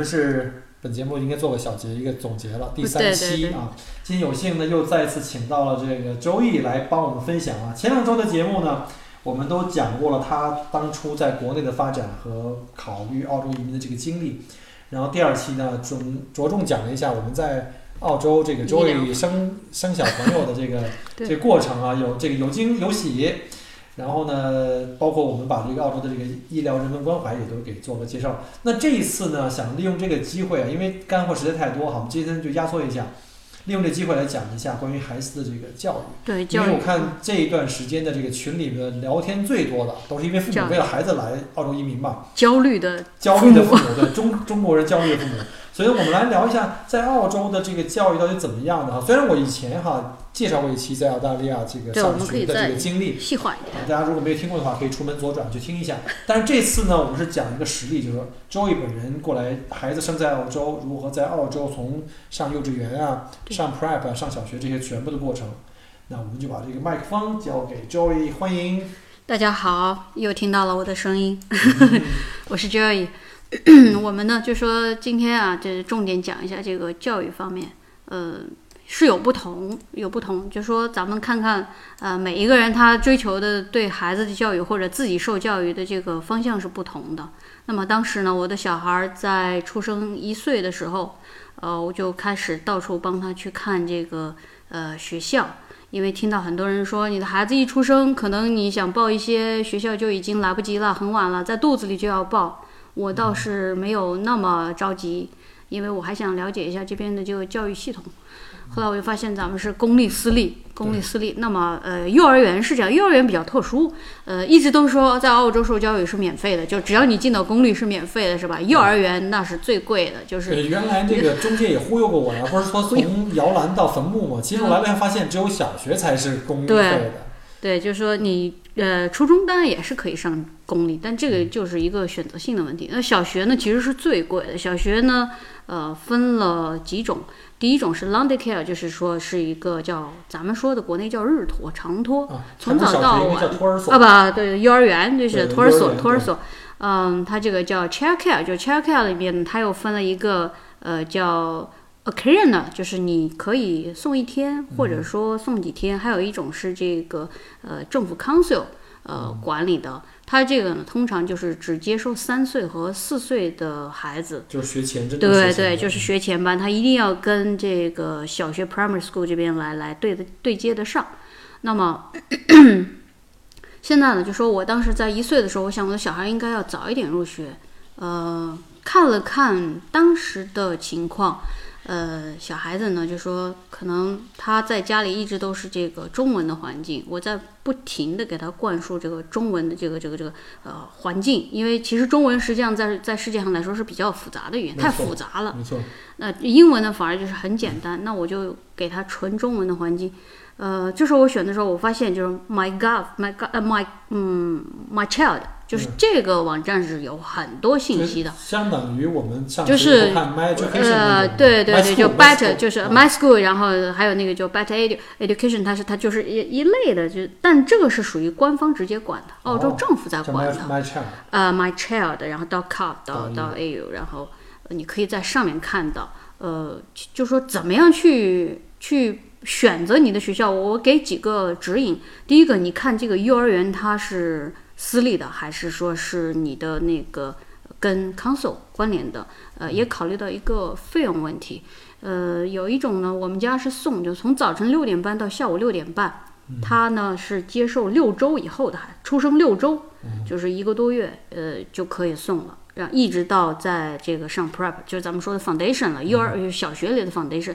们是本节目应该做个小结，一个总结了，第三期啊。今天有幸呢，又再次请到了这个周易来帮我们分享啊。前两周的节目呢，我们都讲过了他当初在国内的发展和考虑澳洲移民的这个经历。然后第二期呢，着着重讲了一下我们在澳洲这个周易生生小朋友的这个 这个过程啊，有这个有惊有喜。然后呢，包括我们把这个澳洲的这个医疗人文关怀也都给做了介绍。那这一次呢，想利用这个机会啊，因为干货实在太多哈，我们今天就压缩一下，利用这机会来讲一下关于孩子的这个教育。对教育因为我看这一段时间的这个群里面聊天最多的，都是因为父母为了孩子来澳洲移民嘛，焦虑的焦虑的父母，对中中国人焦虑的父母。所以我们来聊一下在澳洲的这个教育到底怎么样的哈。虽然我以前哈介绍过一期在澳大利亚这个上学的这个经历，细化一点。啊，大家如果没有听过的话，可以出门左转去听一下。但是这次呢，我们是讲一个实例，就是说周易本人过来，孩子生在澳洲，如何在澳洲从上幼稚园啊、上 prep 啊、上小学这些全部的过程。那我们就把这个麦克风交给 Joey，欢迎。大家好，又听到了我的声音，嗯 我是 Joy。我们呢就说今天啊，这重点讲一下这个教育方面，呃，是有不同，有不同。就说咱们看看，呃，每一个人他追求的对孩子的教育或者自己受教育的这个方向是不同的。那么当时呢，我的小孩在出生一岁的时候，呃，我就开始到处帮他去看这个呃学校。因为听到很多人说，你的孩子一出生，可能你想报一些学校就已经来不及了，很晚了，在肚子里就要报。我倒是没有那么着急，因为我还想了解一下这边的这个教育系统。后来我就发现咱们是公立私立，公立私立。那么呃，幼儿园是这样，幼儿园比较特殊，呃，一直都说在澳洲受教育是免费的，就只要你进到公立是免费的，是吧？幼儿园那是最贵的，就是对，原来这个中介也忽悠过我呀，不是说从摇篮到坟墓嘛？其实我来了发现，只有小学才是公费的。对，就是说你呃，初中当然也是可以上公立，但这个就是一个选择性的问题。那小学呢，其实是最贵的。小学呢，呃，分了几种，第一种是 long day care，就是说是一个叫咱们说的国内叫日托、长托，啊，从早到晚。啊不，对，幼儿园就是托儿所，托儿所。嗯，它这个叫 child care，就 child care 里面它又分了一个呃叫 a e 呢，就是你可以送一天，或者说送几天，还有一种是这个呃政府 council 呃管理的，它这个呢通常就是只接受三岁和四岁的孩子。就是学前真正对对，就是学前班，他一定要跟这个小学 primary school 这边来来对的对接得上。那么现在呢，就说我当时在一岁的时候，我想我的小孩应该要早一点入学。呃，看了看当时的情况，呃，小孩子呢就说可能他在家里一直都是这个中文的环境，我在不停的给他灌输这个中文的这个这个这个呃环境，因为其实中文实际上在在世界上来说是比较复杂的语言，太复杂了。没错，那英文呢反而就是很简单，那我就给他纯中文的环境。呃，这时候我选的时候，我发现就是 my god my god 呃 my 嗯 my child，就是嗯这个网站是有很多信息的。相当于我们上就是呃，对对对，就 better 就是嗯 my school，然后还有那个就 better edu education，它是它就是一一类的，就但这个是属于官方直接管的，澳洲哦政府在管的。My Child，呃，my child，然后到 cop 到到到 au，然后呃你可以在上面看到，呃，就说怎么样去去选择你的学校。我给几个指引。第一个，你看这个幼儿园它是私立的，还是说是你的那个跟 council 关联的？呃，也考虑到一个费用问题。呃，有一种呢，我们家是送，就从早晨六点半到下午六点半。他呢是接受六周以后的孩，出生六周，就是一个多月，呃就可以送了。然后一直到在这个上 prep，就是咱们说的 foundation 了，幼儿小学里的 foundation，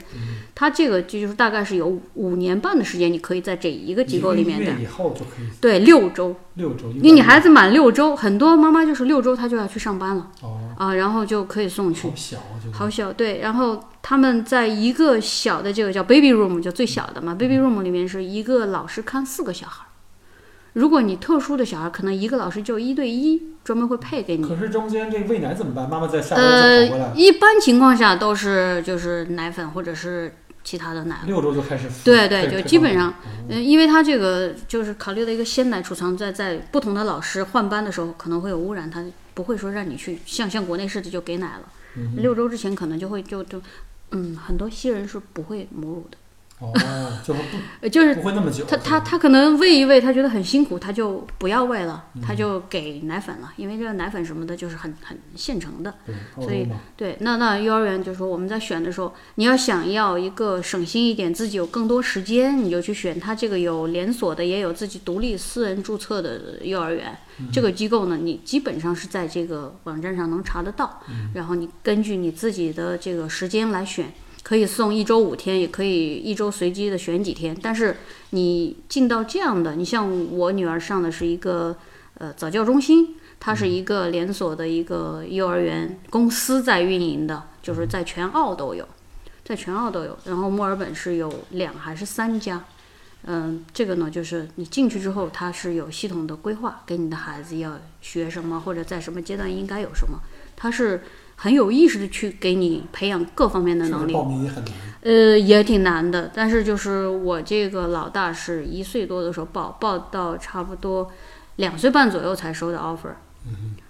它这个就就是大概是有五五年半的时间，你可以在这一个机构里面的以后就可以对，六周，六周，因为你孩子满六周，很多妈妈就是六周她就要去上班了哦，啊，然后就可以送去好。小啊，就好小，对，然后他们在一个小的这个叫 baby room，就最小的嘛，baby room 里面是一个老师看四个小孩儿。如果你特殊的小孩，可能一个老师就一对一，专门会配给你。可是中间这个喂奶怎么办？妈妈在下呃，一般情况下都是就是奶粉或者是其他的奶。六周就开始对对，就基本上哦，嗯，因为它这个就是考虑了一个鲜奶储藏在在不同的老师换班的时候可能会有污染，它不会说让你去像像国内似的就给奶了。嗯六周之前可能就会就就，嗯，很多新人是不会母乳的，哦，就是不呃，就是不会那么久。他他他可能喂一喂，他觉得很辛苦，他就不要喂了，他嗯就给奶粉了，因为这个奶粉什么的就是很很现成的。对，所以，对，那那幼儿园就是说我们在选的时候，你要想要一个省心一点，自己有更多时间，你就去选它这个有连锁的，也有自己独立私人注册的幼儿园。这个机构呢，你基本上是在这个网站上能查得到，然后你根据你自己的这个时间来选。可以送一周五天，也可以一周随机的选几天。但是你进到这样的，你像我女儿上的是一个呃早教中心，它是一个连锁的一个幼儿园公司在运营的，就是在全澳都有，在全澳都有。然后墨尔本是有两还是三家？嗯，这个呢，就是你进去之后，它是有系统的规划，给你的孩子要学什么，或者在什么阶段应该有什么，它是很有意识的去给你培养各方面的能力。是不是报名也很难。呃，也挺难的，但是就是我这个老大是一岁多的时候报，报到差不多两岁半左右才收的 offer。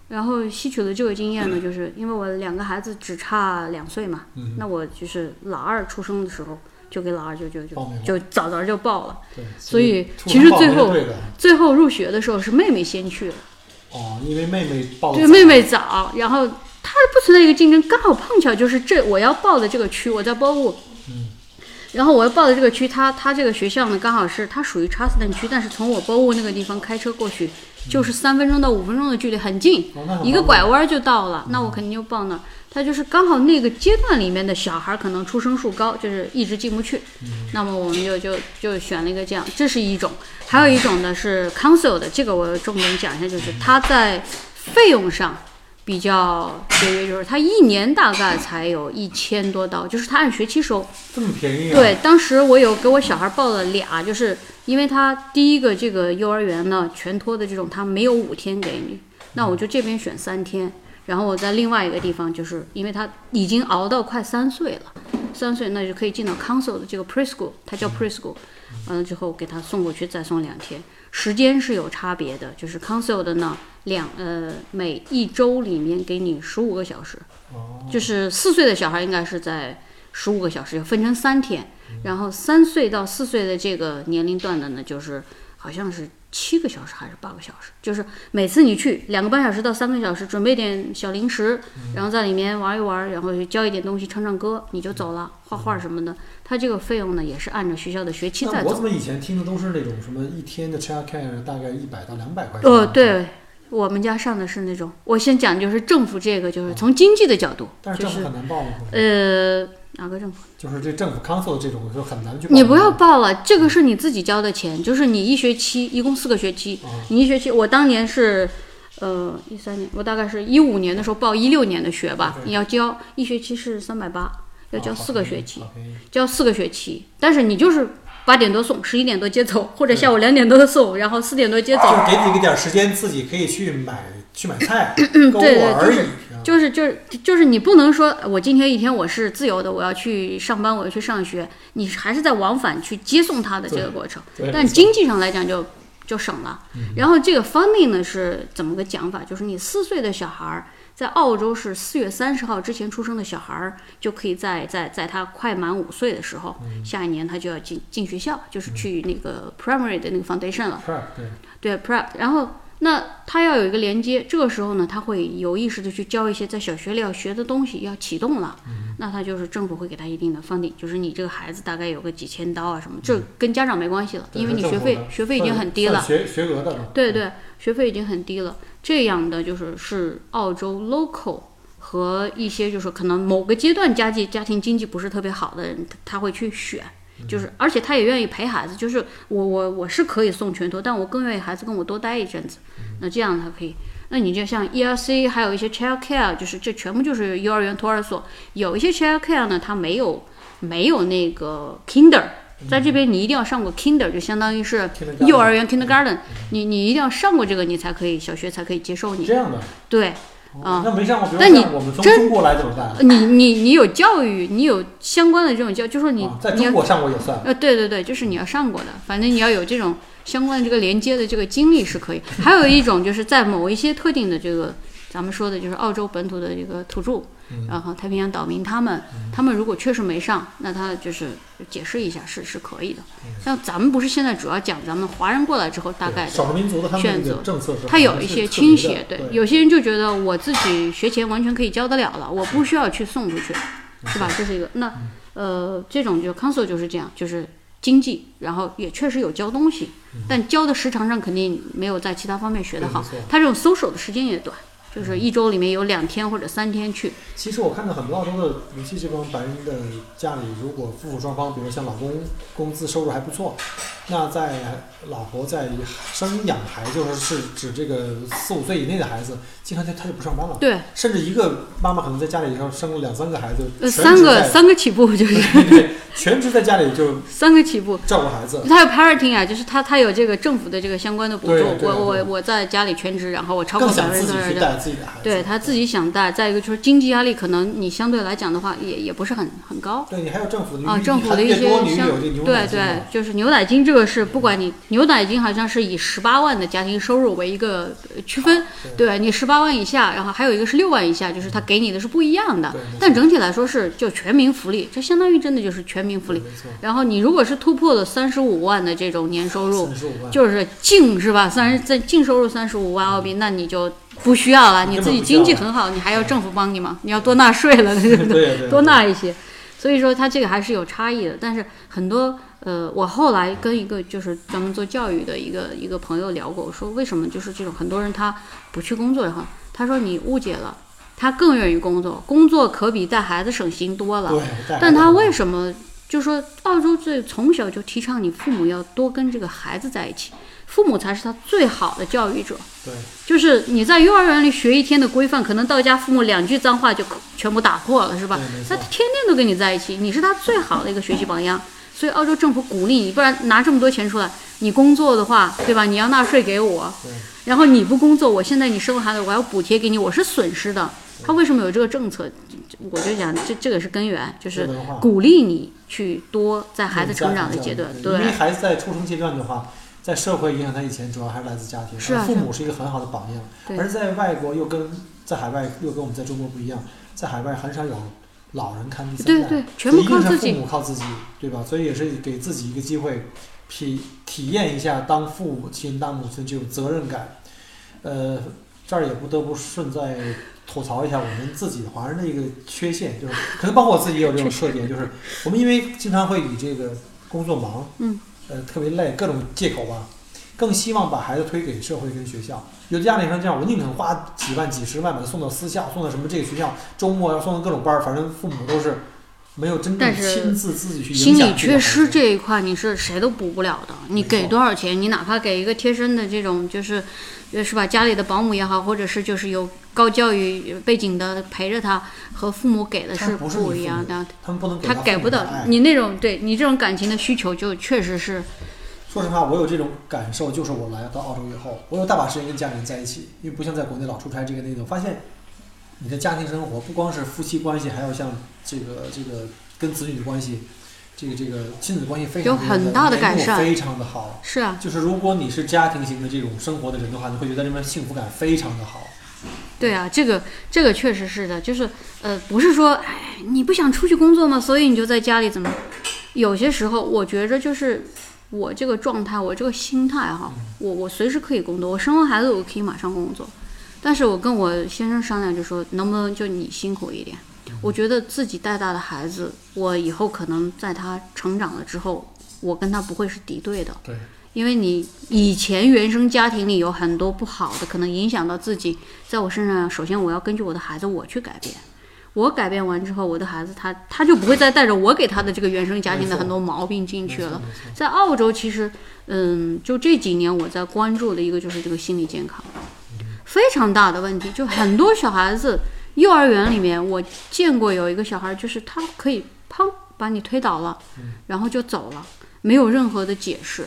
然后吸取了这个经验呢，就是因为我两个孩子只差两岁嘛，嗯那我就是老二出生的时候就给老二就就就就早早就报了，对，所以其实最后最后入学的时候是妹妹先去了。哦，因为妹妹报的对，妹妹早，然后她不存在一个竞争，刚好碰巧就是这我要报的这个区，我在包务，嗯，然后我要报的这个区，它它这个学校呢刚好是它属于查斯顿区，但是从我包务那个地方开车过去就是三分钟到五分钟的距离，很近，一个拐弯就到了，那我肯定就报那儿。它就是刚好那个阶段里面的小孩可能出生数高，就是一直进不去，那么我们就就就选了一个这样，这是一种，还有一种呢是 council 的，这个我重点讲一下，就是它在费用上比较节约，就是他一年大概才有一千多刀，就是他按学期收。这么便宜啊？对，当时我有给我小孩报了俩，就是因为他第一个这个幼儿园呢，全托的这种，他没有五天给你，那我就这边选三天，然后我在另外一个地方，就是因为他已经熬到快三岁了，三岁那就可以进到 council 的这个 preschool，它叫 preschool，完了之后给他送过去再送两天，时间是有差别的，就是 council 的呢，两呃每一周里面给你十五个小时，哦，就是四岁的小孩应该是在十五个小时，分成三天，然后三岁到四岁的这个年龄段的呢，就是好像是七个小时还是八个小时，就是每次你去两个半小时到三个小时，准备点小零食，然后在里面玩一玩，然后教一点东西，唱唱歌，你就走了，画画什么的。他这个费用呢，也是按照学校的学期在走那我怎。么以前听的都是那种什么一天的 child care 大概一百到两百块钱？哦，。对，我们家上的是那种，我先讲就是政府这个，就是从经济的角度，但是就是政府很难报吗？呃哪个政府？就是这政府 council 这种就很难去报。你不要报了，这个是你自己交的钱，就是你一学期一共四个学期，啊你一学期，我当年是，呃，一三年，我大概是一五年的时候报一六年的学吧，你要交一学期是三百八，要交啊四个学期，交四个学期，但是你就是八点多送，十一点多接走，或者下午两点多送，然后四点多接走，就是给你一个点时间，自己可以去买去买菜、购嗯对对物而已。就是就是就是就是你不能说我今天一天我是自由的，我要去上班，我要去上学，你还是在往返去接送他的这个过程。但经济上来讲就就省了。然后这个 funding 呢是怎么个讲法？就是你四岁的小孩儿在澳洲是四月三十号之前出生的小孩儿，就可以在在在他快满五岁的时候，下一年他就要进进学校，就是去那个 primary 的那个 foundation 了。对 prep，然后那他要有一个连接，这个时候呢，他会有意识的去教一些在小学里要学的东西，要启动了。那他就是政府会给他一定的 funding，就是你这个孩子大概有个几千刀啊什么，这跟家长没关系了，因为你学费学费已经很低了。学学额的。对对，学费已经很低了。这样的就是是澳洲 local 和一些就是可能某个阶段家境家庭经济不是特别好的人，他会去选。就是，而且他也愿意陪孩子。就是我我我是可以送全托，但我更愿意孩子跟我多待一阵子。那这样他可以。那你就像 ERC，还有一些 Child Care，就是这全部就是幼儿园托儿所。有一些 Child Care 呢，它没有没有那个 Kinder，在这边你一定要上过 Kinder，就相当于是幼儿园 Kindergarten。你你一定要上过这个，你才可以小学才可以接受你。这样的。对。啊，那没上过，那你我们从中国来怎么办？你你你有教育，你有相关的这种教，就说你在中国上过也算。呃，对对对，就是你要上过的，反正你要有这种相关的这个连接的这个经历是可以。还有一种就是在某一些特定的这个。咱们说的就是澳洲本土的这个土著，然后太平洋岛民，他们他们如果确实没上，那他就是解释一下是是可以的。像咱们不是现在主要讲咱们华人过来之后大概少数民族的选择政策，他有一些倾斜，对，有些人就觉得我自己学前完全可以教得了了，我不需要去送出去，是吧？这是一个。那呃，这种就 council 就是这样，就是经济，然后也确实有教东西，但教的时长上肯定没有在其他方面学得好。他这种搜手的时间也短。就是一周里面有两天或者三天去。其实我看到很多澳洲的，尤其这帮白人的家里，如果夫妇双方，比如像老公工资收入还不错，那在老婆在生养孩，就是是指这个四五岁以内的孩子，经常他他就不上班了。对。甚至一个妈妈可能在家里头生了两三个孩子，三个三个起步就 是。对，全职在家里就 三个起步照顾孩子。他有 parenting 啊，就是他他有这个政府的这个相关的补助。我我我在家里全职，然后我超过百分之多少的。对他自己想带，再一个就是经济压力，可能你相对来讲的话，也也不是很很高。对你还有政府的啊，政府的一些相对对，就是牛奶金这个是不管你牛奶金好像是以十八万的家庭收入为一个区分，对你十八万以下，然后还有一个是六万以下，就是他给你的是不一样的。但整体来说是就全民福利，这相当于真的就是全民福利。然后你如果是突破了三十五万的这种年收入，就是净是吧？三十在净收入三十五万澳币，那你就。不需要了，你自己经济很好，你还要政府帮你吗？你要多纳税了，对不对？多纳一些。所以说，它这个还是有差异的。但是很多呃，我后来跟一个就是专门做教育的一个一个朋友聊过，我说为什么就是这种很多人他不去工作然后，他说你误解了，他更愿意工作，工作可比带孩子省心多了。但他为什么就说澳洲最从小就提倡你父母要多跟这个孩子在一起？父母才是他最好的教育者。对，就是你在幼儿园里学一天的规范，可能到家父母两句脏话就全部打破了，是吧？他天天都跟你在一起，你是他最好的一个学习榜样。所以澳洲政府鼓励你，不然拿这么多钱出来，你工作的话，对吧？你要纳税给我，然后你不工作，我现在你生孩子，我要补贴给你，我是损失的。他为什么有这个政策？我就讲这这个是根源，就是鼓励你去多在孩子成长的阶段，对，因为孩子在出生阶段的话。在社会影响他以前，主要还是来自家庭，父母是一个很好的榜样。而在外国又跟在海外又跟我们在中国不一样，在海外很少有老人看第三代，对对，全部靠自己，父母靠自己，对吧？所以也是给自己一个机会，体体验一下当父母亲、当母亲这种责任感。呃，这儿也不得不顺在吐槽一下我们自己华人的一个缺陷，就是可能包括我自己也有这种 特点，就是我们因为经常会以这个工作忙，嗯。呃，特别累，各种借口吧，更希望把孩子推给社会跟学校。有的家里像这样，我宁肯花几万、几十万把他送到私校，送到什么这个学校，周末要送到各种班，反正父母都是没有真正亲自自己去心理缺失这一块，你是谁都补不了的。你给多少钱，你哪怕给一个贴身的这种，就是。是吧？家里的保姆也好，或者是就是有高教育背景的陪着他，和父母给的是不一样的。他们不能他给不到你那种对你这种感情的需求，就确实是。说实话，我有这种感受，就是我来到澳洲以后，我有大把时间跟家里人在一起，因为不像在国内老出差这个那种。发现你的家庭生活不光是夫妻关系，还有像这个这个跟子女的关系。这个这个亲子关系非常有很大的改善，非常的好。是啊，就是如果你是家庭型的这种生活的人的话，你会觉得这边幸福感非常的好。对啊，这个这个确实是的，就是呃，不是说哎你不想出去工作吗？所以你就在家里怎么？有些时候我觉着就是我这个状态，我这个心态哈，我我随时可以工作，我生完孩子我可以马上工作，但是我跟我先生商量，就说能不能就你辛苦一点。我觉得自己带大的孩子，我以后可能在他成长了之后，我跟他不会是敌对的。对，因为你以前原生家庭里有很多不好的，可能影响到自己，在我身上，首先我要根据我的孩子我去改变。我改变完之后，我的孩子他他就不会再带着我给他的这个原生家庭的很多毛病进去了。在澳洲，其实，嗯，就这几年我在关注的一个就是这个心理健康，非常大的问题。就很多小孩子，幼儿园里面我见过有一个小孩，就是他可以砰把你推倒了，然后就走了，没有任何的解释，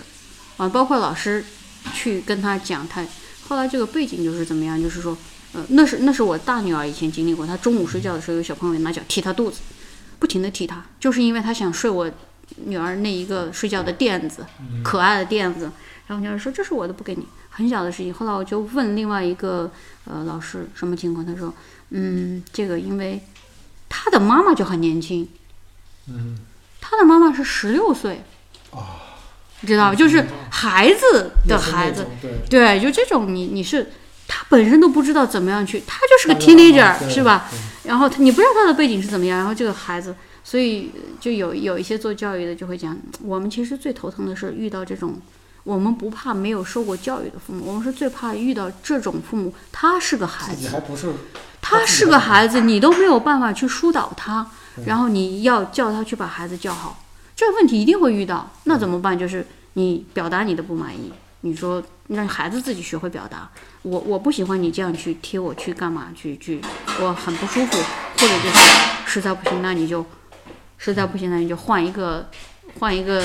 啊，包括老师去跟他讲，他后来这个背景就是怎么样，就是说。呃，那是那是我大女儿以前经历过，她中午睡觉的时候，有小朋友拿脚踢她肚子，不停的踢她，就是因为她想睡我女儿那一个睡觉的垫子，可爱的垫子。然后女儿说这是我的，不给你。很小的事情。后来我就问另外一个呃老师什么情况，他说，嗯，这个因为他的妈妈就很年轻，嗯，他的妈妈是十六岁，啊，你知道吧？就是孩子的孩子，对，对，就这种你你是。他本身都不知道怎么样去，他就是个 teenager，是吧？然后他你不知道他的背景是怎么样，然后这个孩子，所以就有有一些做教育的就会讲，我们其实最头疼的是遇到这种，我们不怕没有受过教育的父母，我们是最怕遇到这种父母，他是个孩子，还不是，他是个孩子，你都没有办法去疏导他，然后你要叫他去把孩子教好，这个问题一定会遇到，那怎么办？就是你表达你的不满意。你说让孩子自己学会表达，我我不喜欢你这样去贴我去干嘛去去，我很不舒服，或者就是实在不行，那你就实在不行，那你就换一个换一个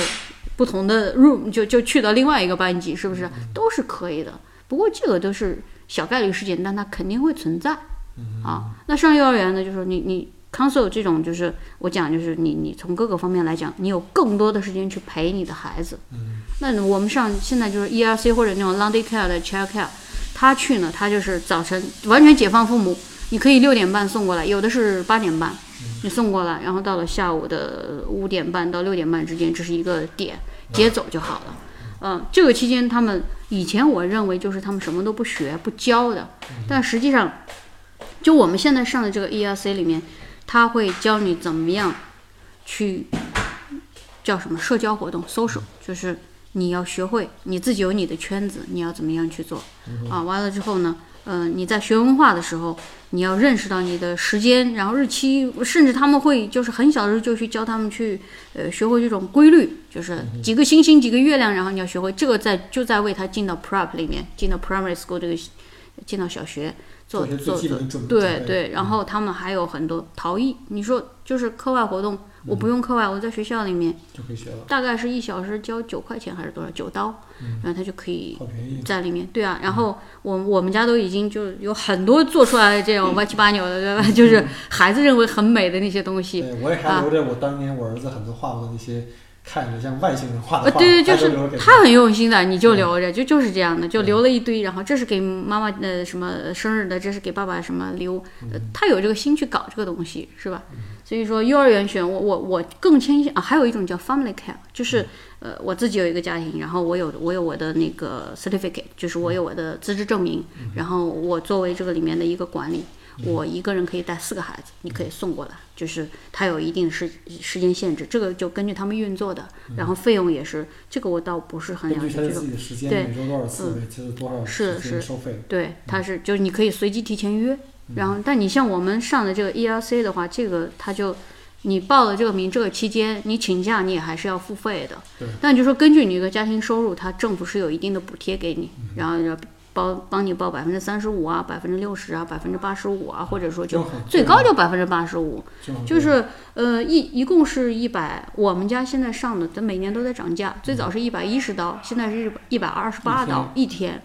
不同的 room，就就去到另外一个班级，是不是都是可以的？不过这个都是小概率事件，但它肯定会存在啊。那上幼儿园呢，就是你你。counsel 这种就是我讲，就是你你从各个方面来讲，你有更多的时间去陪你的孩子。嗯，那我们上现在就是 ERC 或者那种 long day care 的 child care，他去呢，他就是早晨完全解放父母，你可以六点半送过来，有的是八点半，你送过来，然后到了下午的五点半到六点半之间，这是一个点，接走就好了。嗯，这个期间他们以前我认为就是他们什么都不学不教的，但实际上，就我们现在上的这个 ERC 里面。他会教你怎么样去叫什么社交活动，social，就是你要学会你自己有你的圈子，你要怎么样去做啊？完了之后呢，嗯，你在学文化的时候，你要认识到你的时间，然后日期，甚至他们会就是很小的时候就去教他们去呃学会这种规律，就是几个星星几个月亮，然后你要学会这个在就在为他进到 prep 里面，进到 primary school 这个进到小学。做做做，对对，然后他们还有很多陶艺。你说就是课外活动，我不用课外，我在学校里面就可以学了。大概是一小时交九块钱还是多少？九刀，然后他就可以在里面。对啊，然后我我们家都已经就有很多做出来这种歪七八扭的，对吧？就是孩子认为很美的那些东西。对，我也还留着我当年我儿子很多画过的那些。看着像外星人画的画，对对，就是他很用心的，你就留着，就就是这样的，就留了一堆。然后这是给妈妈的什么生日的，这是给爸爸什么礼物，他有这个心去搞这个东西，是吧？所以说幼儿园选我我我更倾向啊，还有一种叫 family care，就是呃我自己有一个家庭，然后我有我有我的那个 certificate，就是我有我的资质证明，然后我作为这个里面的一个管理。我一个人可以带四个孩子，你可以送过来，就是它有一定时时间限制，这个就根据他们运作的，然后费用也是，这个我倒不是很了解。这个对，嗯，是是。对，它是就是你可以随机提前约，然后但你像我们上的这个 ELC 的话，这个它就你报了这个名，这个期间你请假你也还是要付费的。对。但就说根据你的家庭收入，它政府是有一定的补贴给你，然后要。包帮你报百分之三十五啊，百分之六十啊，百分之八十五啊，或者说就最高就百分之八十五，就是呃一一共是一百。我们家现在上的，它每年都在涨价，最早是一百一十刀，现在是一百二十八刀一天。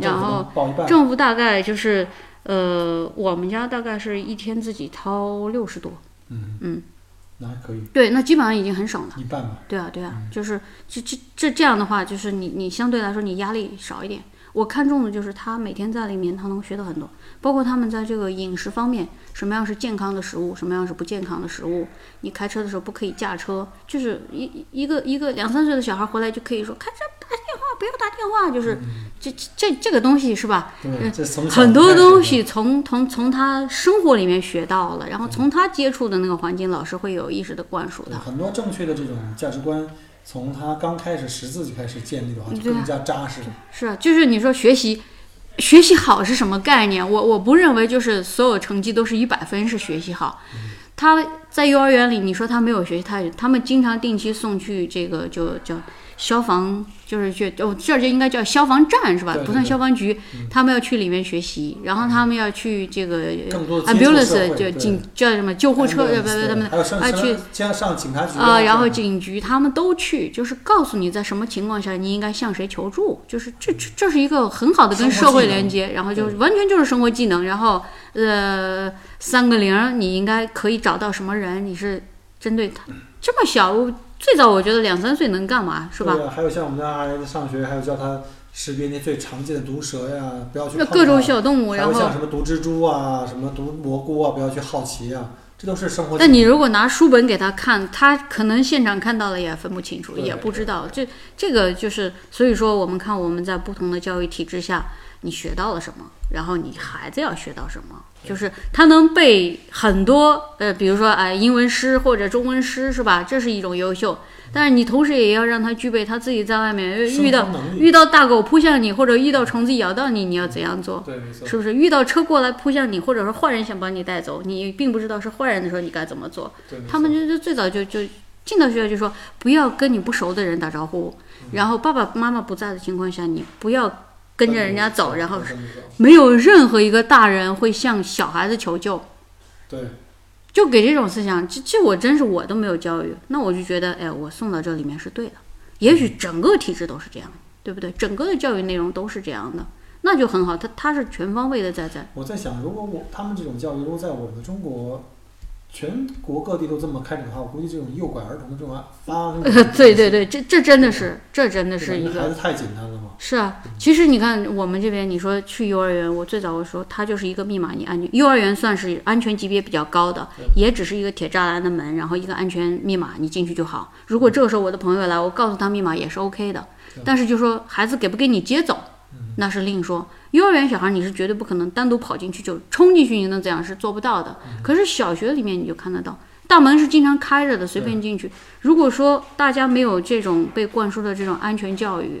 然后政府大概就是呃我们家大概是一天自己掏六十多。嗯嗯，那还可以。对，那基本上已经很省了。一半吧。对啊对啊，就是这这这这样的话，就是你你相对来说你压力少一点。我看中的就是他每天在里面他能学到很多，包括他们在这个饮食方面，什么样是健康的食物，什么样是不健康的食物。你开车的时候不可以驾车，就是一一个一个两三岁的小孩回来就可以说开车打电话不要打电话，就是这这这个东西是吧？很多东西从从从他生活里面学到了，然后从他接触的那个环境，老师会有意识的灌输他。很多正确的这种价值观，从他刚开始识字就开始建立的话，就更加扎实。是啊，就是你说学习，学习好是什么概念？我我不认为就是所有成绩都是一百分是学习好。他在幼儿园里，你说他没有学习，他他们经常定期送去这个就叫消防，就是去哦这儿就应该叫消防站是吧？不算消防局，他们要去里面学习，然后他们要去这个 ambulance 就警叫什么救护车，不不对？他们啊去上上警察局啊，然后警局他们都去，就是告诉你在什么情况下你应该向谁求助，就是这这这是一个很好的跟社会连接，然后就完全就是生活技能，然后呃三个零儿你应该可以找到什么人，你是针对他这么小，我最早我觉得两三岁能干嘛是吧？对啊，还有像我们家孩子上学，还有教他识别那最常见的毒蛇呀，不要去碰那各种小动物，然后像什么毒蜘蛛啊，什么毒蘑菇啊，不要去好奇啊，这都是生活。但你如果拿书本给他看，他可能现场看到了也分不清楚，也不知道。这这个就是，所以说我们看我们在不同的教育体制下，你学到了什么，然后你孩子要学到什么，就是他能背很多呃，比如说哎英文诗或者中文诗是吧？这是一种优秀。但是你同时也要让他具备他自己在外面遇到遇到大狗扑向你，或者遇到虫子咬到你，你要怎样做？对，没错。是不是遇到车过来扑向你，或者说坏人想把你带走，你并不知道是坏人的时候，你该怎么做？他们就就最早就就进到学校就说不要跟你不熟的人打招呼，然后爸爸妈妈不在的情况下，你不要跟着人家走，然后没有任何一个大人会向小孩子求救，对，就给这种思想，这这我真是我都没有教育，那我就觉得，哎，我送到这里面是对的。也许整个体制都是这样，对不对？整个的教育内容都是这样的，那就很好。他他是全方位的在在。我在想，如果我他们这种教育，如果在我们的中国，全国各地都这么开展的话，我估计这种诱拐儿童的这种案发生的对对对，这这真的是，这真的是一个孩子太简单了嘛。是啊，其实你看我们这边，你说去幼儿园，我最早我说它就是一个密码，你安全。幼儿园算是安全级别比较高的，也只是一个铁栅栏的门，然后一个安全密码，你进去就好。如果这个时候我的朋友来，我告诉他密码也是 OK 的，但是就说孩子给不给你接走，那是另说。幼儿园小孩你是绝对不可能单独跑进去就冲进去，你能怎样是做不到的。可是小学里面你就看得到。大门是经常开着的，随便进去。如果说大家没有这种被灌输的这种安全教育，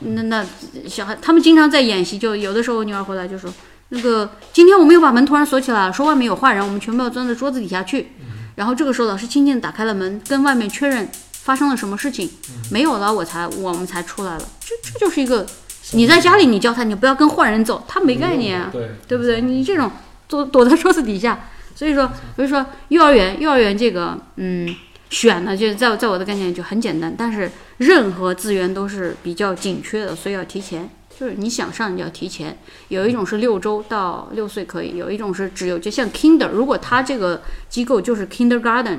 那那小孩他们经常在演习，就有的时候我女儿回来就说，那个今天我们又把门突然锁起来了，说外面有坏人，我们全部要钻到桌子底下去。然后这个时候老师轻轻地打开了门，跟外面确认发生了什么事情，没有了，我才我们才出来了。这这就是一个，你在家里你教他，你不要跟坏人走，他没概念啊。对，对不对？你这种躲躲在桌子底下，所以说，所以说幼儿园幼儿园这个，嗯，选呢，就是在在我的概念就很简单，但是任何资源都是比较紧缺的，所以要提前。就是你想上，你就要提前。有一种是六周到六岁可以，有一种是只有就像 Kinder，如果他这个机构就是 Kindergarten，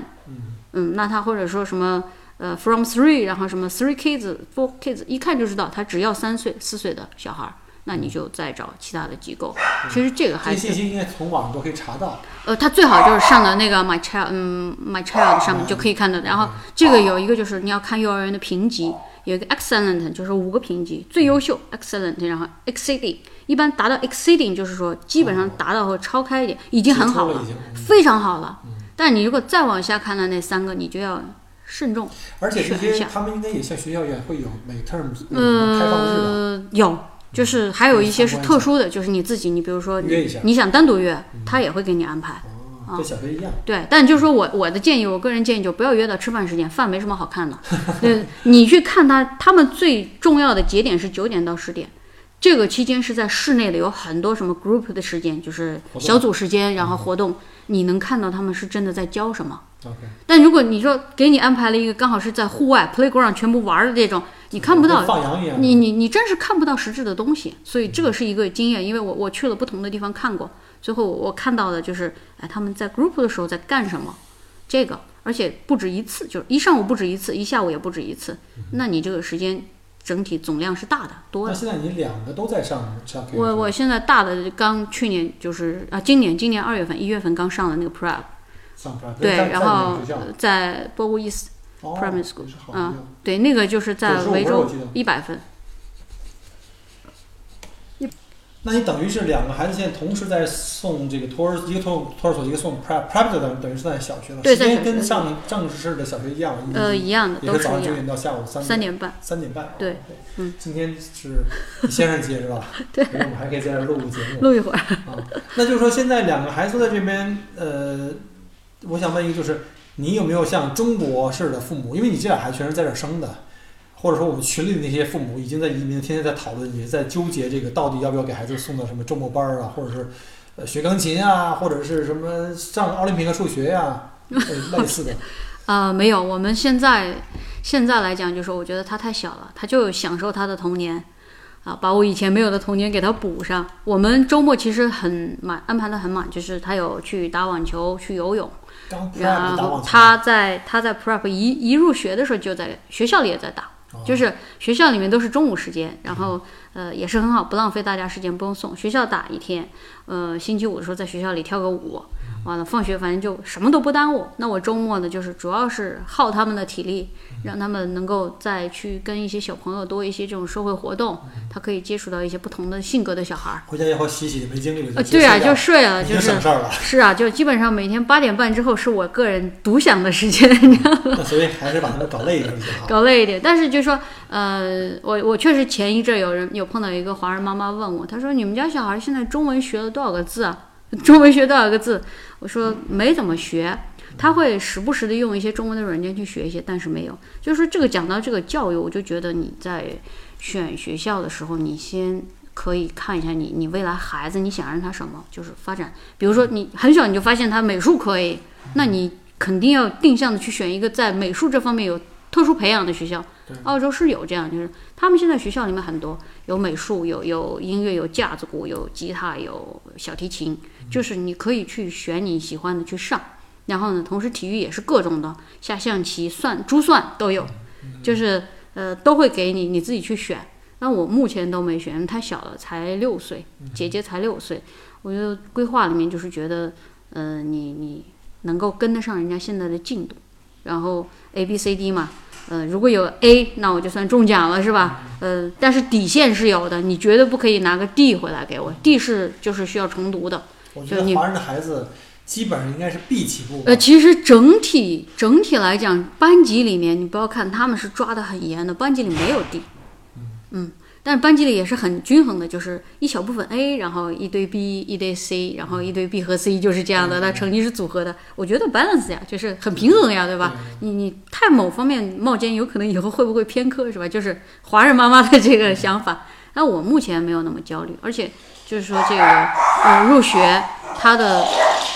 嗯，那他或者说什么呃 From Three，然后什么 Three Kids、Four Kids，一看就知道他只要三岁、四岁的小孩儿，那你就再找其他的机构。其实这个还是这息应该从网上都可以查到。呃，他最好就是上的那个 My Child，嗯，My Child 上面就可以看到。然后这个有一个就是你要看幼儿园的评级，有一个 Excellent，就是五个评级，最优秀 Excellent，然后 Exceeding，一般达到 Exceeding 就是说基本上达到或超开一点，已经很好了非常好了。但你如果再往下看的那三个，你就要慎重。而且这些他们应该也像学校一样会有每 term 那种开放日吧？呃，有，就是还有一些是特殊的，就是你自己，你比如说你你想单独约，他也会给你安排。哦，跟小学一样。对，但就是说我我的建议，我个人建议就不要约到吃饭时间，饭没什么好看的。对，你去看他，他们最重要的节点是九点到十点，这个期间是在室内的，有很多什么 group 的时间，就是小组时间，然后活动，你能看到他们是真的在教什么。但如果你说给你安排了一个刚好是在户外 playground 全部玩儿的这种，你看不到，放羊一样。你你你真是看不到实质的东西，所以这个是一个经验，因为我我去了不同的地方看过，最后我看到的就是，哎，他们在 group 的时候在干什么，这个，而且不止一次，就是一上午不止一次，一下午也不止一次，那你这个时间整体总量是大的多的。那现在你两个都在上上我我现在大的刚去年就是啊，今年今年二月份一月份刚上的那个 Prep，上 prep 对，然后在波乌 East 哦 primary school，也是好嗯对，那个就是在维州一百分。那你等于是两个孩子现在同时在送这个托儿，一个托托儿所，一个送 prep prep 的等等于是在小学了，时间跟上正式的小学一样，呃，一样的，也是早上九。点到下午三三点半，三点半。对哦，嗯今天是你先生节是吧？对我们还可以在这儿录录节目。录一会儿。啊，那就是说现在两个孩子在这边，呃，我想问一个，就是你有没有像中国式的父母？因为你这俩孩子全是在这儿生的，或者说我们群里的那些父母已经在移民，天天在讨论，也在纠结这个到底要不要给孩子送到什么周末班儿啊，或者是呃学钢琴啊，或者是什么上奥林匹克数学呀、呃 类似的。呃，没有，我们现在现在来讲，就是我觉得他太小了，他就享受他的童年，啊，把我以前没有的童年给他补上。我们周末其实很满，安排的很满，就是他有去打网球、去游泳，然后他在他在 prep 一一入学的时候就在学校里也在打，哦就是学校里面都是中午时间，然后呃也是很好，不浪费大家时间，不用送。学校打一天，呃星期五的时候在学校里跳个舞，完了放学反正就什么都不耽误。那我周末呢，就是主要是耗他们的体力，让他们能够再去跟一些小朋友多一些这种社会活动，他可以接触到一些不同的性格的小孩儿。回家以后洗洗没精力了，呃，对啊，就睡了，就是省事儿了。是啊，就基本上每天八点半之后是我个人独享的时间，你知道吗？那所以还是把他们搞累一点比较好。搞累一点。但是就说，呃，我我确实前一阵有人有碰到一个华人妈妈问我，她说你们家小孩现在中文学了多少个字啊？中文学多少个字？我说没怎么学。他会时不时的用一些中文的软件去学一些，但是没有。就是说这个讲到这个教育，我就觉得你在选学校的时候，你先可以看一下你你未来孩子你想让他什么，就是发展。比如说你很小你就发现他美术可以，那你肯定要定向的去选一个在美术这方面有特殊培养的学校。澳洲是有这样，就是他们现在学校里面很多有美术，有有音乐，有架子鼓，有吉他，有小提琴，就是你可以去选你喜欢的去上。然后呢，同时体育也是各种的，下象棋、算珠算都有，就是呃都会给你你自己去选。那我目前都没选，太小了，才六岁，姐姐才六岁。我觉得规划里面就是觉得，呃，你你能够跟得上人家现在的进度，然后 A B C D 嘛，呃，如果有 A，那我就算中奖了，是吧？呃，但是底线是有的，你绝对不可以拿个 D 回来给我，D 是就是需要重读的。我觉得华人的孩子基本上应该是 B 起步。呃，其实整体整体来讲，班级里面你不要看他们是抓的很严的，班级里没有 D，嗯，但是班级里也是很均衡的，就是一小部分 A，然后一堆 B，一堆 C，然后一堆 B 和 C 就是这样的，那成绩是组合的。我觉得 balance 呀，就是很平衡呀，对吧？你你太某方面冒尖，有可能以后会不会偏科是吧？就是华人妈妈的这个想法。那我目前没有那么焦虑，而且就是说这个呃入学它的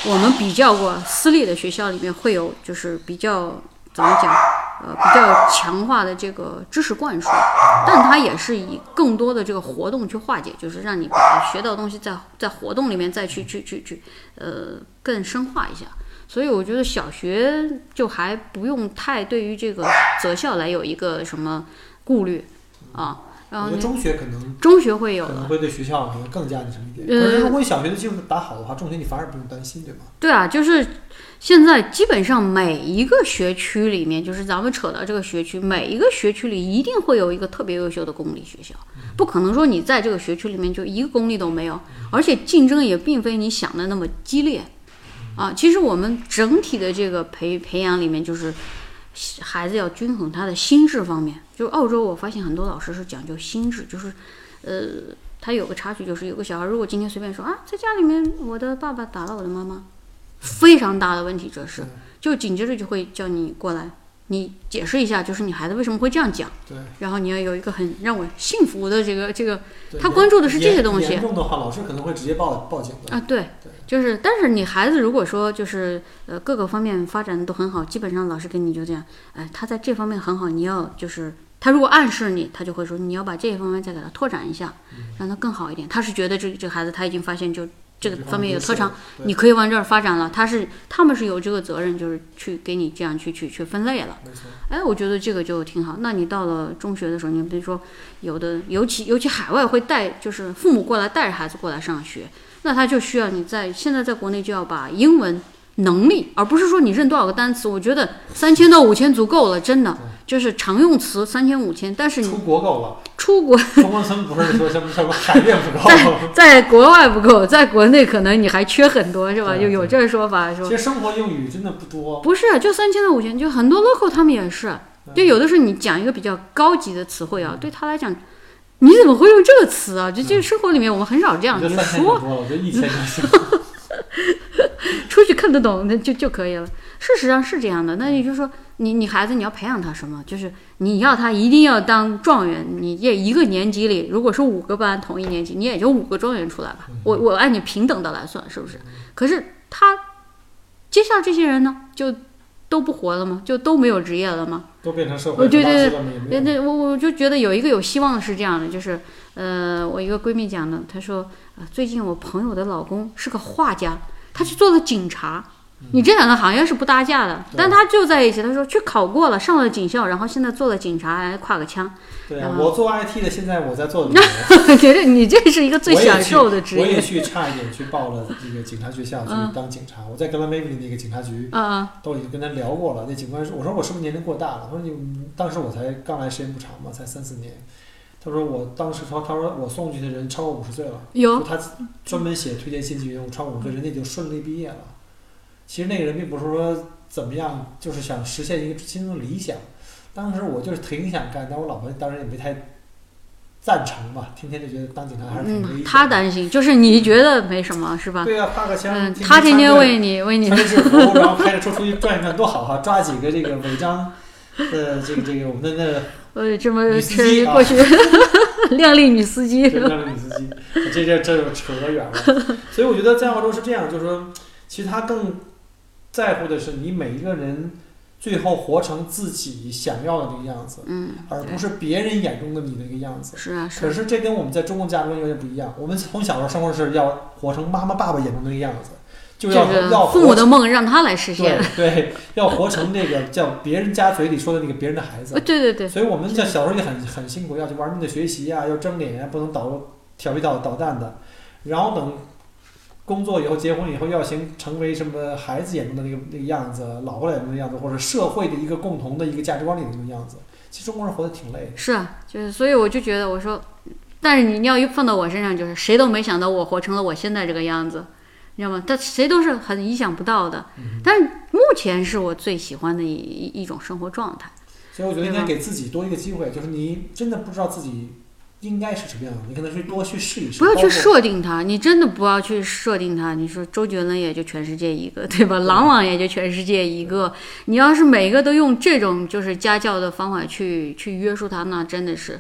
我们比较过私立的学校里面会有就是比较怎么讲呃比较强化的这个知识灌输，但它也是以更多的这个活动去化解，就是让你把学到东西在在活动里面再去去去去呃更深化一下。所以我觉得小学就还不用太对于这个择校来有一个什么顾虑啊，然后我觉得中学可能中学会有了。可能会对学校可能更加那什么一点。呃可是如果你小学的基础打好的话，中学你反而不用担心，对吗？对啊，就是现在基本上每一个学区里面，就是咱们扯到这个学区，每一个学区里一定会有一个特别优秀的公立学校，不可能说你在这个学区里面就一个公立都没有，而且竞争也并非你想的那么激烈啊。其实我们整体的这个培培养里面，就是孩子要均衡他的心智方面。就澳洲，我发现很多老师是讲究心智，就是呃。他有个插曲，就是有个小孩，如果今天随便说啊，在家里面我的爸爸打了我的妈妈，非常大的问题，这是，就紧接着就会叫你过来，你解释一下，就是你孩子为什么会这样讲，对。然后你要有一个很让我信服的这个这个他关注的是这些东西严严重的话，老师可能会直接报报警的。啊，对对，就是，但是你孩子如果说就是呃各个方面发展的都很好，基本上老师跟你就这样，哎，他在这方面很好，你要就是他如果暗示你，他就会说你要把这一方面再给他拓展一下，让他更好一点。他是觉得这这个孩子他已经发现就这个方面有特长，你可以往这儿发展了。他是他们是有这个责任，就是去给你这样去去去分类了。哎，我觉得这个就挺好。那你到了中学的时候，你比如说有的，尤其尤其海外会带，就是父母过来带着孩子过来上学，那他就需要你在现在在国内就要把英文能力，而不是说你认多少个单词。我觉得三千到五千足够了，真的就是常用词三千五千。但是出国够了，出国中关村不是说什么什么海淀不够。在国外不够，在国内可能你还缺很多，是吧？对就有这个说法说其。实生活用语真的不多，不是，就三千到五千，就很多 local 他们也是，就有的时候你讲一个比较高级的词汇啊，对他来讲，你怎么会用这个词啊？就就生活里面我们很少这样去我觉得三千我觉得一千就行。出去看得懂那就就可以了。事实上是这样的，那也就是说，你你孩子你要培养他什么？就是你要他一定要当状元，你也一个年级里，如果是五个班同一年级，你也就五个状元出来吧。我我按你平等的来算，是不是？可是他接下来这些人呢，就都不活了吗？就都没有职业了吗？都变成社会哦对对对垃圾了吗？也没有对对，我我就觉得有一个有希望的是这样的，就是呃，我一个闺蜜讲的，她说啊、最近我朋友的老公是个画家，他去做了警察。你这两个行业是不搭架的，但他就在一起。他说去考过了，上了警校，然后现在做了警察，还挎个枪。对啊，我做 IT 的，现在我在做。觉得你这是一个最享受的职业我也。去差一点去报了这个警察学校去嗯当警察。我在格兰威利那个警察局都已经跟他聊过了。那警官说：“我说我是不是年龄过大了？”他说：“你当时我才刚来时间不长嘛，才三四年。”他说：“我当时说，他说我送去的人超过五十岁了，有他专门写推荐信息员我超过五十岁，人家已经顺利毕业了。其实那个人并不是说怎么样，就是想实现一个心中的理想。当时我就是挺想干，但我老婆当时也没太赞成吧，天天就觉得当警察还是挺危险嗯，的。他担心，就是你觉得没什么是吧？对呀、发个枪，嗯，他天天为你为你穿着制服，然后开着车出去转一转，多好哈！抓几个这个违章，的，这个这个我们的那个呃这么女司机啊过去，靓丽女司机这样的女司机，这这这就扯得远了。所以我觉得在澳洲是这样，就是说，其实他更在乎的是你每一个人最后活成自己想要的那个样子，嗯，而不是别人眼中的你的那个样子。是啊是啊，可是这跟我们在中国价值观有点不一样。我们从小时候生活是要活成妈妈爸爸眼中的那个样子，就要就是要父母的梦让他来实现对。对，要活成那个叫别人家嘴里说的那个别人的孩子呃，。对对对，所以我们在小时候也很很辛苦，要去玩命的学习啊，要争脸啊，不能捣调皮捣捣蛋的。然后等工作以后、结婚以后，要形成为什么孩子眼中的那个那个样子，老婆眼中的样子，或者社会的一个共同的一个价值观里的那个样子。其实中国人活得挺累的。是啊，就是所以我就觉得我说，但是你要一放到我身上，就是谁都没想到我活成了我现在这个样子，你知道吗？但谁都是很意想不到的。但是目前是我最喜欢的一一一种生活状态。所以我觉得应该给自己多一个机会，就是你真的不知道自己应该是什么样的，你可能是多去试一试。不要去设定它，你真的不要去设定它。你说周杰伦也就全世界一个，对吧？郎朗也就全世界一个。你要是每一个都用这种就是家教的方法去去约束他，那真的是。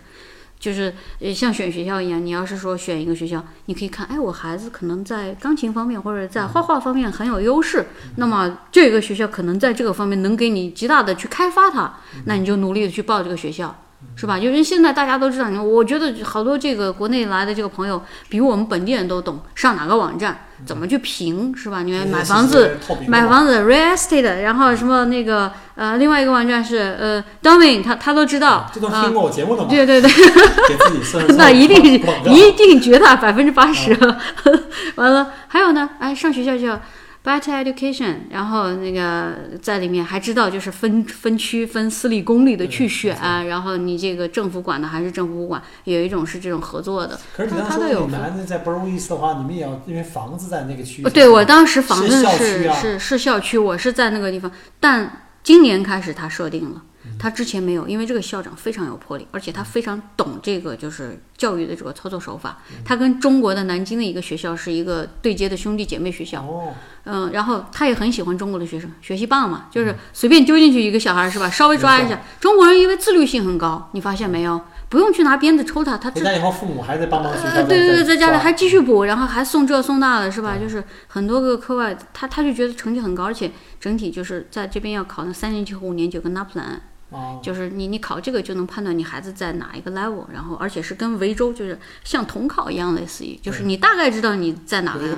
就是呃，像选学校一样，你要是说选一个学校，你可以看，哎，我孩子可能在钢琴方面或者在画画方面很有优势，那么这个学校可能在这个方面能给你极大的去开发它，那你就努力的去报这个学校，是吧？因为现在大家都知道，我觉得好多这个国内来的这个朋友比我们本地人都懂，上哪个网站怎么去评，是吧？你看买房子，买房子 real estate，然后什么那个呃，另外一个网站是呃 domain，他他都知道，这都啊听过我节目的吗？对对对，给自己 算那一定是一定绝大百分之八十。完了，还有呢，哎，上学校叫 better education，然后那个在里面还知道就是分分区分私立公立的去选，然后你这个政府管的还是政府不管，有一种是这种合作的。可是你刚他都有说你们男的在 w e s 的话，你们也要因为房子在那个区对我当时房子是是是校区，我是在那个地方，但今年开始他设定了。他之前没有，因为这个校长非常有魄力，而且他非常懂这个就是教育的这个操作手法。他跟中国的南京的一个学校是一个对接的兄弟姐妹学校，哦，嗯，然后他也很喜欢中国的学生，学习棒嘛，就是随便丢进去一个小孩是吧，稍微抓一下。中国人因为自律性很高，你发现没有？不用去拿鞭子抽他，他自回家以后父母还在帮忙学校呃，对对对，在家里还继续。续补，然后还送这送那的，是吧？就是很多个课外，他他就觉得成绩很高，而且整体就是在这边要考那三年级和五年级有个 NAPLAN，哦，就是你你考这个就能判断你孩子在哪一个 level，然后而且是跟维州就是像统考一样，类似于就是你大概知道你在哪个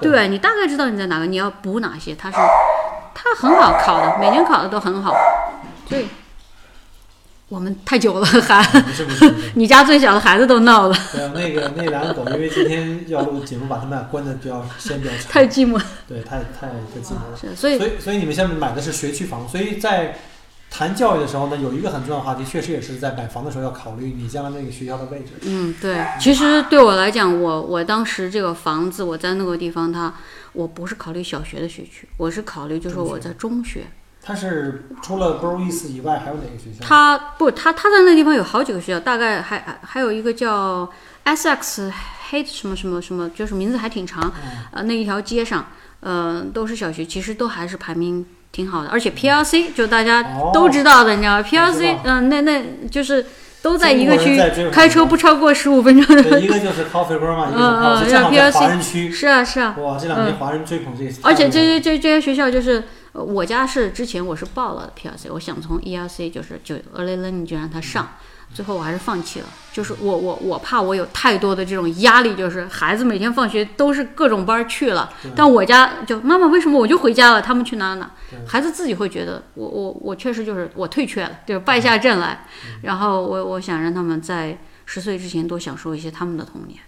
对。你大概知道你在哪个，你要补哪些，它是它很好考的，每年考的都很好，所以我们太久了还。你家最小的孩子都闹了，那个那两个狗，因为今天要录节目，把他们俩关的比较时间比较长，太寂寞。对，太太太寂寞了。是，所以所以所以你们现在买的是学区房，所以在谈教育的时候呢，有一个很重要的话题，确实也是在买房的时候要考虑你将来那个学校的位置。嗯，对，其实对我来讲，我我当时这个房子我在那个地方，它我不是考虑小学的学区，我是考虑就是我在中学。它是除了 b r o East 以外，还有哪个学校？它不，它它在那地方有好几个学校，大概还还还有一个叫 SX Hate 什么什么什么，就是名字还挺长。嗯呃，那一条街上，呃，都是小学，其实都还是排名挺好的，而且 PLC 就大家哦都知道的，你知道吗？PLC，道嗯、那那就是都在一个区中国人在这种，开车不超过十五分钟的。对，一个就是 Coffee Girl 嘛，一个是嗯嗯 Coffee，正好在 PLC 华人区。是啊，是啊。哇，这两年华人追捧这个，而且这些这这些学校就是，呃我家是之前我是报了 PLC，我想从 ELC 就是就 early learning 就让他上，最后我还是放弃了。就是我我我怕我有太多的这种压力，就是孩子每天放学都是各种班儿去了，但我家就妈妈为什么我就回家了，他们去哪哪对？孩子自己会觉得我我我确实就是我退却了，就是败下阵来，嗯然后我我想让他们在十岁之前多享受一些他们的童年。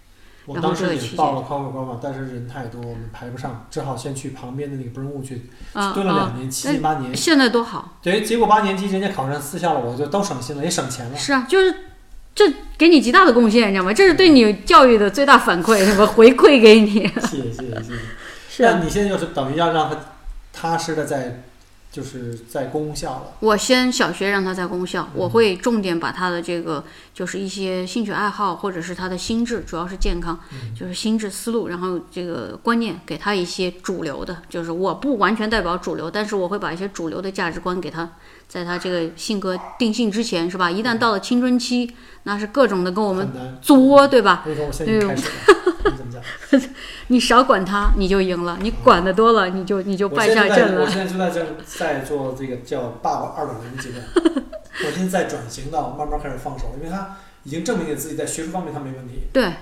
我当时也报了 Coffee Girl 嘛，但是人太多，我们排不上，只好先去旁边的那个 Burnwood 去啊蹲了啊，两年，七年八年。现在多好。对，结果八年级人家考上私校了，我就都省心了，也省钱了。是啊，就是这给你极大的贡献，你知道吗？这是对你教育的最大反馈，什么回馈给你？谢谢谢谢 那你现在就是等于要让他踏实的在，就是在公校了。我先小学让他在公校，我会重点把他的这个就是一些兴趣爱好，或者是他的心智，主要是健康，就是心智思路，然后这个观念给他一些主流的，就是我不完全代表主流，但是我会把一些主流的价值观给他，在他这个性格定性之前，是吧？一旦到了青春期，那是各种的跟我们。作，对吧？所 你少管他，你就赢了；你管的多了，你就你就败我现在在，我下阵了。现在就在这在做这个叫爸爸二点零的阶段。我现在在转型到慢慢开始放手，因为他已经证明给自己在学术方面他没问题，对，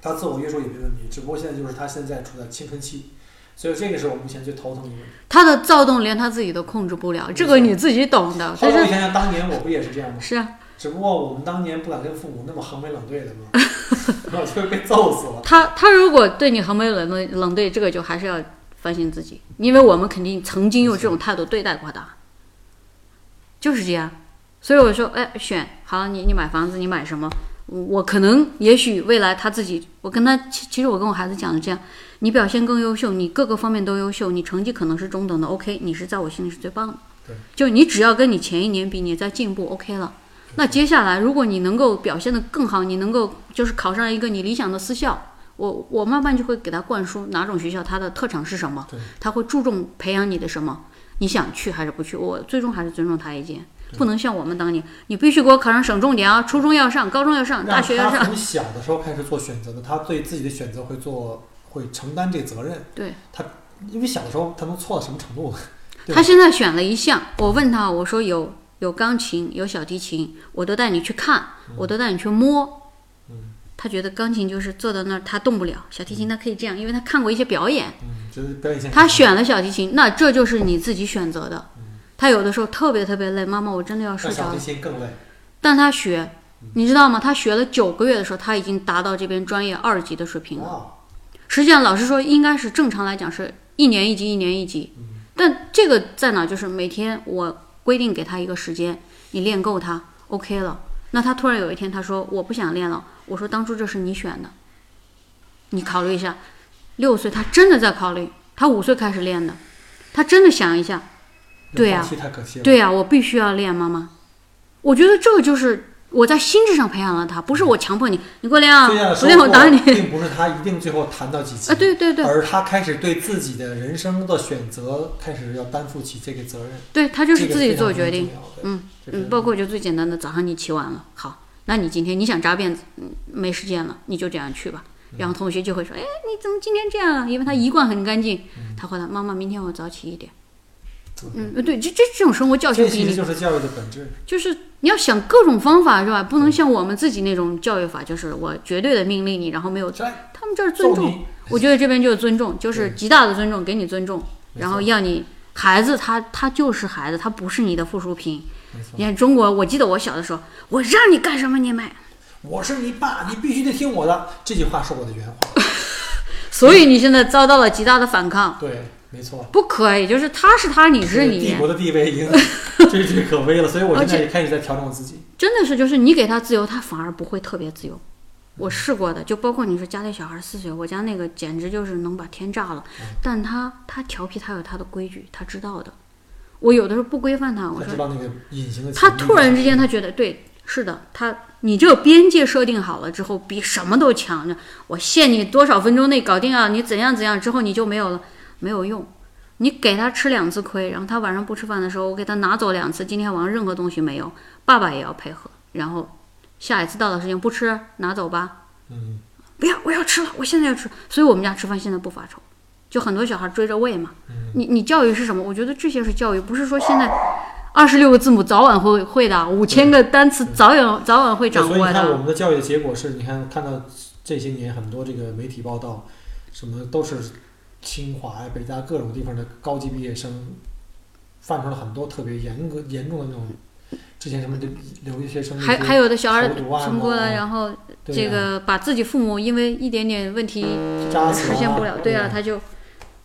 他自我约束也没问题，只不过现在就是他现在处在青春期，所以这个是我目前最头疼的一个问题。他的躁动连他自己都控制不了，这个你自己懂的。后但是来我想想，当年我不也是这样吗？是啊，只不过我们当年不敢跟父母那么横眉冷对的嘛，我就会被揍死了。他他如果对你横眉冷对冷对，这个就还是要反省自己，因为我们肯定曾经用这种态度对待过他，就是这样。所以我说，哎，选好了，你你买房子，你买什么？我我可能也许未来他自己，我跟他其其实我跟我孩子讲的这样，你表现更优秀，你各个方面都优秀，你成绩可能是中等的，OK，你是在我心里是最棒的对。就你只要跟你前一年比，你在进步，OK 了。那接下来，如果你能够表现得更好，你能够就是考上一个你理想的私校，我我慢慢就会给他灌输哪种学校它的特长是什么，他会注重培养你的什么，你想去还是不去，我最终还是尊重他意见，不能像我们当年，你必须给我考上省重点啊，初中要上，高中要上，大学要上，他从小的时候开始做选择的，他对自己的选择会做，会承担这个责任。对，他因为小的时候他能错到什么程度？对他现在选了一项，我问他，我说有有钢琴，有小提琴，我都带你去看，我都带你去摸。嗯他觉得钢琴就是坐在那儿他动不了，小提琴他可以这样，因为他看过一些表演。嗯，就是表演。他选了小提琴，那这就是你自己选择的。他有的时候特别特别累，妈妈，我真的要睡那小提着了。琴更累。但他学，你知道吗？他学了九个月的时候，他已经达到这边专业二级的水平了。哇，实际上，老师说应该是正常来讲是一年一级，一年一级。但这个在哪？就是每天我规定给他一个时间，你练够它，OK 了。那他突然有一天他说我不想练了，我说当初这是你选的，你考虑一下。六岁他真的在考虑，他五岁开始练的，他真的想一下，对呀。对呀、我必须要练，妈妈。我觉得这个就是我在心智上培养了他，不是我强迫你，你给我练啊，最大的不练我打你。并不是他一定最后谈到几级啊，对对对，而他开始对自己的人生的选择开始要担负起这个责任，对他就是自己做决定。嗯嗯，包括就最简单的，早上你起晚了，好，那你今天你想扎辫子，嗯，没时间了，你就这样去吧。然后同学就会说，哎，你怎么今天这样啊？因为他一贯很干净。他回答，妈妈，明天我早起一点。嗯，对，这这这种生活教训这其实就是教育的本质。就是你要想各种方法是吧？不能像我们自己那种教育法，就是我绝对的命令你，然后没有他们这儿尊重。我觉得这边就是尊重，就是极大的尊重，给你尊重，然后要你孩子他他就是孩子，他不是你的附属品。你看中国，我记得我小的时候，我让你干什么你买，我是你爸，你必须得听我的。这句话是我的原话。所以你现在遭到了极大的反抗。对，没错。不可以，就是他是他，你是你帝，国的地位已经岌岌可危了，所以我现在也开始在调整我自己。真的是就是你给他自由，他反而不会特别自由。我试过的，就包括你说家里小孩四岁，我家那个简直就是能把天炸了。嗯但他他调皮，他有他的规矩，他知道的。我有的时候不规范他，我说他知道那个隐形的。他突然之间，他觉得对，是的，他你这个边界设定好了之后，比什么都强着。我限你多少分钟内搞定啊，你怎样怎样之后你就没有了，没有用。你给他吃两次亏，然后他晚上不吃饭的时候，我给他拿走两次，今天晚上任何东西没有，爸爸也要配合。然后下一次到的时间不吃，拿走吧，嗯，不要，我要吃了，我现在要吃。所以我们家吃饭现在不发愁，就很多小孩追着喂嘛。你你教育是什么？我觉得这些是教育，不是说现在二十六个字母早晚会会的，五千个单词早晚早晚会掌握所以你看我。们的教育的结果是，你看看到这些年很多这个媒体报道，什么都是清华呀、北大各种地方的高级毕业生，犯出了很多特别严格严重的那种，之前什么留留学生还还有的小孩投毒案什么过来，啊然后这个把自己父母因为一点点问题实现不了，对啊，呀。他就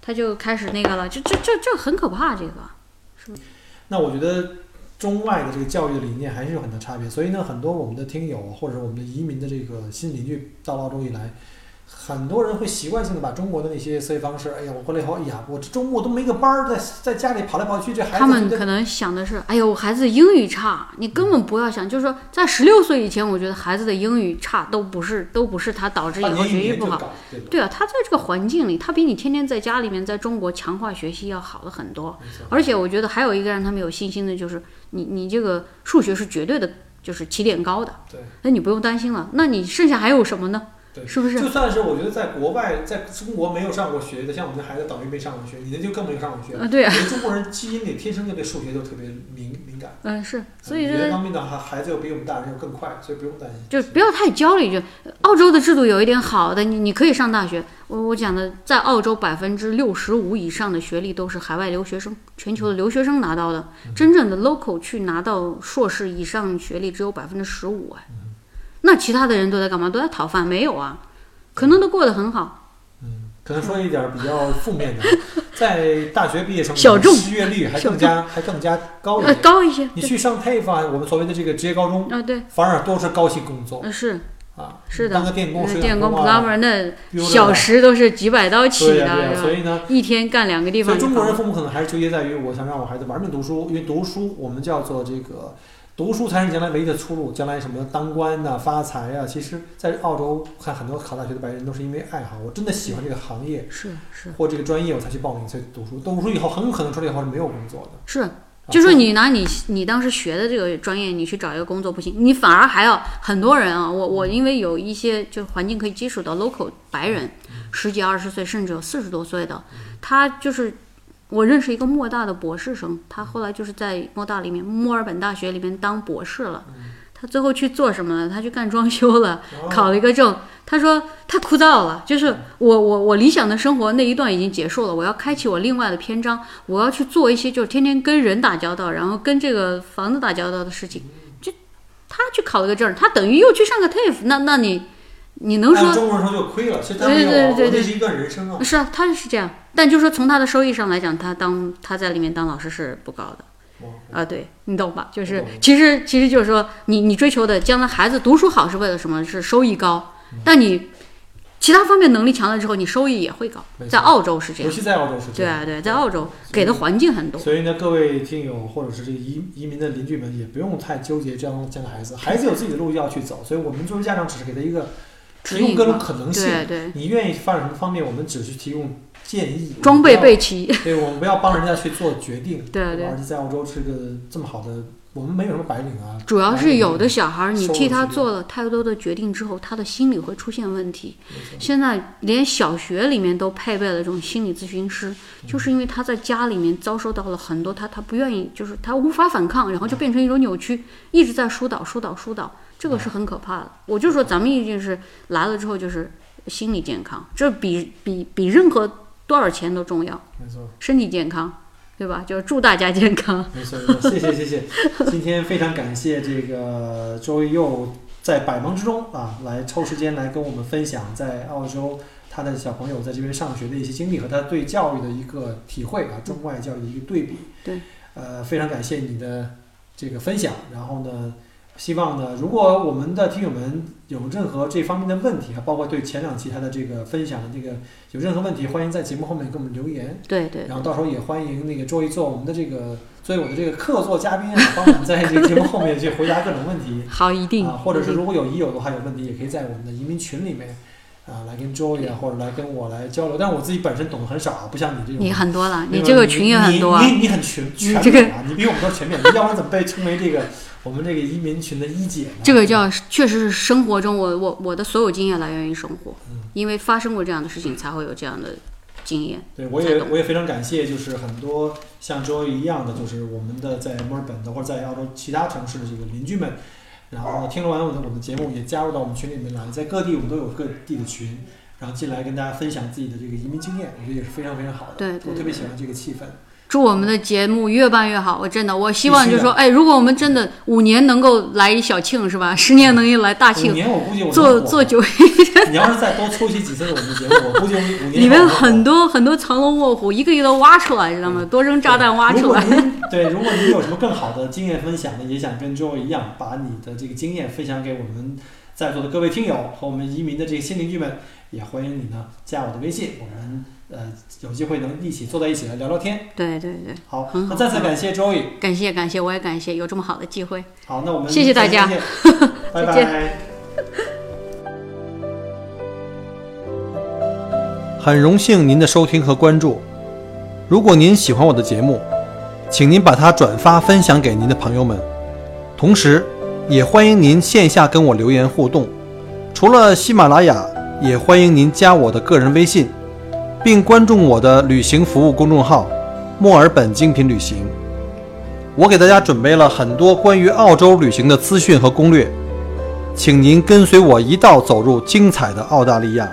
他就开始那个了，就这这这很可怕，这个。那我觉得中外的这个教育的理念还是有很大差别，所以呢，很多我们的听友或者我们的移民的这个新邻居到澳洲以来，很多人会习惯性的把中国的那些思维方式，哎呀，我回来以后，哎呀，我这周末都没个班儿，在在家里跑来跑去，这孩子他们可能想的是，哎呦，我孩子英语差，你根本不要想，就是说，在十六岁以前，我觉得孩子的英语差都不是，都不是他导致以后学习不好。对啊，他在这个环境里，他比你天天在家里面，在中国强化学习要好的很多。而且我觉得还有一个让他们有信心的，就是你你这个数学是绝对的，就是起点高的，对那你不用担心了。那你剩下还有什么呢？对，是不是？就算是我觉得在国外，在中国没有上过学的，像我们的孩子等于没上过学，你的就更没有上过学。啊，对啊，我们中国人基因里天生就对数学就特别敏敏感，嗯是，所以语这言方面的孩孩子又比我们大人要更快，所以不用担心。就不要太焦虑。就澳洲的制度有一点好的，你你可以上大学。我我讲的，在澳洲百分之六十五以上的学历都是海外留学生，全球的留学生拿到的。真正的 local 去拿到硕士以上学历只有百分之十五哎，那其他的人都在干嘛？都在讨饭？没有啊，可能都过得很好。嗯，可能说一点比较负面的，在大学毕业生里小众失业率还更加还更加高一些，高一些。你去上 TAFE 啊，我们所谓的这个职业高中，啊，对，反而都是高薪工作呃是啊。是的，当个电工、电工工啊，plumber 那小时都是几百刀起的？所以呢，一天干两个地方所以。中国人父母可能还是纠结在于，我想让我孩子玩命读书，因为读书我们叫做这个。读书才是将来唯一的出路，将来什么当官呐、发财啊、其实，在澳洲看很多考大学的白人都是因为爱好，我真的喜欢这个行业是是或这个专业，我才去报名才读书。读书以后很有可能出来以后是没有工作的。是，啊就说你拿你你当时学的这个专业，你去找一个工作不行，你反而还要很多人啊。我我因为有一些就是环境可以接触到 local 白人，十几二十岁甚至有四十多岁的，他就是我认识一个莫大的博士生，他后来就是在莫大里面墨尔本大学里面当博士了。他最后去做什么了？他去干装修了，哦考了一个证。他说太枯燥了，就是我我我理想的生活那一段已经结束了，我要开启我另外的篇章，我要去做一些就是天天跟人打交道，然后跟这个房子打交道的事情。就他去考了个证，他等于又去上个 TAFE，那那你你能说按中国人说就亏了，其实他没有啊，对对对对那是一段人生啊。是啊？他是这样，但就说从他的收益上来讲，他当他在里面当老师是不高的。哇啊，对你懂吧？就是其实其实就是说，你你追求的将来孩子读书好是为了什么？是收益高，嗯但你其他方面能力强了之后，你收益也会高在澳洲是这样，尤其在澳洲是这样。对啊对，在澳洲给的环境很多。所以呢，各位听友或者是这个移移民的邻居们，也不用太纠结这样这样的孩子，孩子有自己的路要去走，所以我们作为家长只是给他一个提供各种可能性。对对，你愿意发展什么方面，我们只是提供建议。装备备齐。对我们不要帮人家去做决定。对对吧而且在澳洲是个这么好的我们没有什么白领啊，主要是有的小孩儿，你替他做了太多的决定之后，他的心理会出现问题。现在连小学里面都配备了这种心理咨询师，就是因为他在家里面遭受到了很多他他不愿意，就是他无法反抗，然后就变成一种扭曲，一直在疏导疏导疏导，这个是很可怕的。我就说咱们一定是来了之后就是心理健康，这比比比任何多少钱都重要，没错。身体健康，对吧？就是祝大家健康。没错，没错，谢谢谢谢。今天非常感谢这个周一又在百忙之中啊，来抽时间来跟我们分享在澳洲他的小朋友在这边上学的一些经历和他对教育的一个体会啊，中外教育的一个对比。对，呃，非常感谢你的这个分享。然后呢，希望呢，如果我们的听友们有任何这方面的问题啊，包括对前两期他的这个分享的这个有任何问题，欢迎在节目后面给我们留言。对对然后到时候也欢迎那个周一做我们的这个作为我的这个客座嘉宾啊，帮我们在这个节目后面去回答各种问题 好，一定。啊，或者是如果有已有的话有问题，也可以在我们的移民群里面啊来跟 Joy 啊，或者来跟我来交流。但是我自己本身懂得很少啊，不像你这种。你很多了，你这个群也很多啊你。你你很全全这个面啊，你比我们都全面，要不然怎么被称为这个我们这个移民群的一姐呢？这个叫确实是生活中我我我的所有经验来源于生活嗯，因为发生过这样的事情，才会有这样的经验。对，我也我也非常感谢，就是很多像周一一样的，就是我们的在墨尔本的或者在澳洲其他城市的这个邻居们，然后呢听了完我的我的节目，也加入到我们群里面来，在各地我们都有各地的群，然后进来跟大家分享自己的这个移民经验，我觉得也是非常非常好的。对对我特别喜欢这个气氛。祝我们的节目越办越好！我真的，我希望就是说，哎，如果我们真的五年能够来一小庆是吧？十年能一来大五庆，年我估计我能做火做久，你要是再多出席几次我们的节目，我估计我五年 里面很多很多藏龙卧虎，一个一个都挖出来，知道吗？多扔炸弹挖出来。对，如果您有什么更好的经验分享呢，也想跟周一样，把你的这个经验分享给我们在座的各位听友和我们移民的这个新邻居们，也欢迎你呢加我的微信，我们呃有机会能一起坐在一起来聊聊天。对对对，好，很好那再次感谢周宇。感谢感谢，我也感谢有这么好的机会。好，那我们谢谢大家 再见，拜拜。很荣幸您的收听和关注。如果您喜欢我的节目，请您把它转发分享给您的朋友们，同时也欢迎您线下跟我留言互动。除了喜马拉雅，也欢迎您加我的个人微信，并关注我的旅行服务公众号“墨尔本精品旅行”。我给大家准备了很多关于澳洲旅行的资讯和攻略，请您跟随我一道走入精彩的澳大利亚。